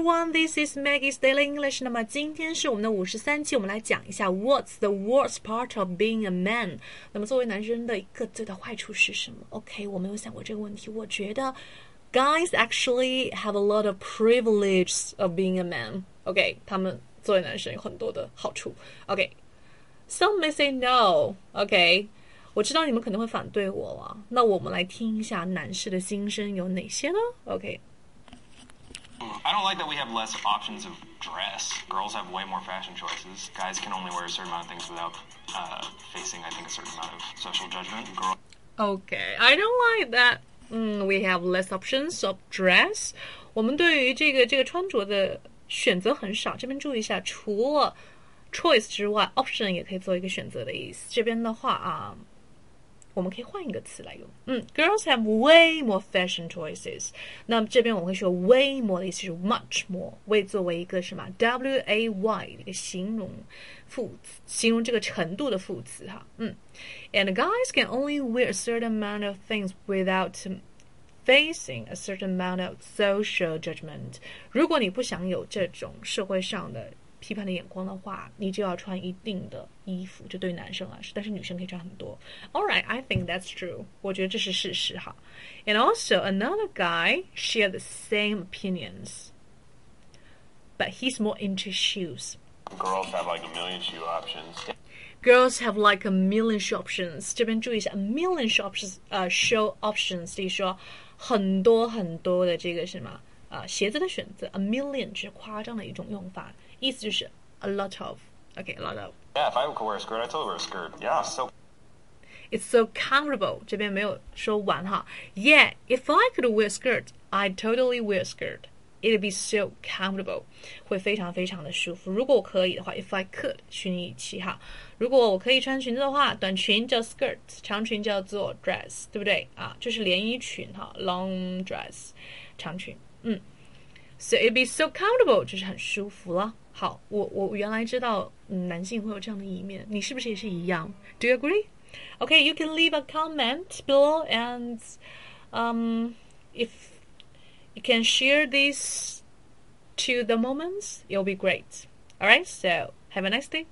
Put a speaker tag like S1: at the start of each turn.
S1: everyone, this is Maggie's Daily English。那么今天是我们的五十三期，我们来讲一下 What's the worst part of being a man？那么作为男生的一个最大坏处是什么？OK，我没有想过这个问题。我觉得 guys actually have a lot of privileges of being a man。OK，他们作为男生有很多的好处。OK，some may say no。OK，我知道你们可能会反对我了。那我们来听一下男士的心声有哪些呢？OK。
S2: I don't like that we have less options of dress. Girls have way more fashion choices. Guys can only wear a certain amount of things without uh, facing, I think, a certain amount of social judgment. Girl.
S1: Okay, I don't like that. Mm, we have less options of dress. 我们对于这个这个穿着的选择很少。这边注意一下，除了 choice 之外，option 也可以做一个选择的意思。这边的话啊。 我们可以换一个词来用。嗯，Girls have way more fashion choices。那么这边我会说 way more 的意思是 much more。way 作为一个什么 W A Y 一个形容副词，形容这个程度的副词哈。嗯，and guys can only wear a certain amount of things without facing a certain amount of social judgment。如果你不想有这种社会上的 批判的眼光的话，你就要穿一定的衣服，就对男生来说，但是女生可以穿很多。All right, I think that's true. 我觉得这是事实哈。And also another guy shared the same opinions, but he's more into shoes.
S2: Girls have like a million shoe options.
S1: Girls have like a million shoe options. 这边注意一下，a million shoe options，呃，show options，就是说很多很多的这个什么。 啊，鞋子的选择，a million 是夸张的一种用法，意思就是 a lot of，OK，a lot of。
S2: Yeah, if I could wear a skirt, I totally wear a skirt. Yeah, so.
S1: It's so comfortable. 这边没有说完哈。Yeah, if I could wear a skirt, I'd totally wear a skirt. It'd be so comfortable. 会非常非常的舒服。如果我可以的话，if I could，虚拟语气哈。如果我可以穿裙子的话，短裙叫 skirt，长裙叫做 dress，对不对啊？就是连衣裙哈，long dress，长裙。嗯，so it be so comfortable，就是很舒服了。好，我我原来知道，嗯，男性会有这样的一面，你是不是也是一样？Do you agree? Okay, you can leave a comment below, and um, if you can share these to the moments, it'll be great. All right, so have a nice day.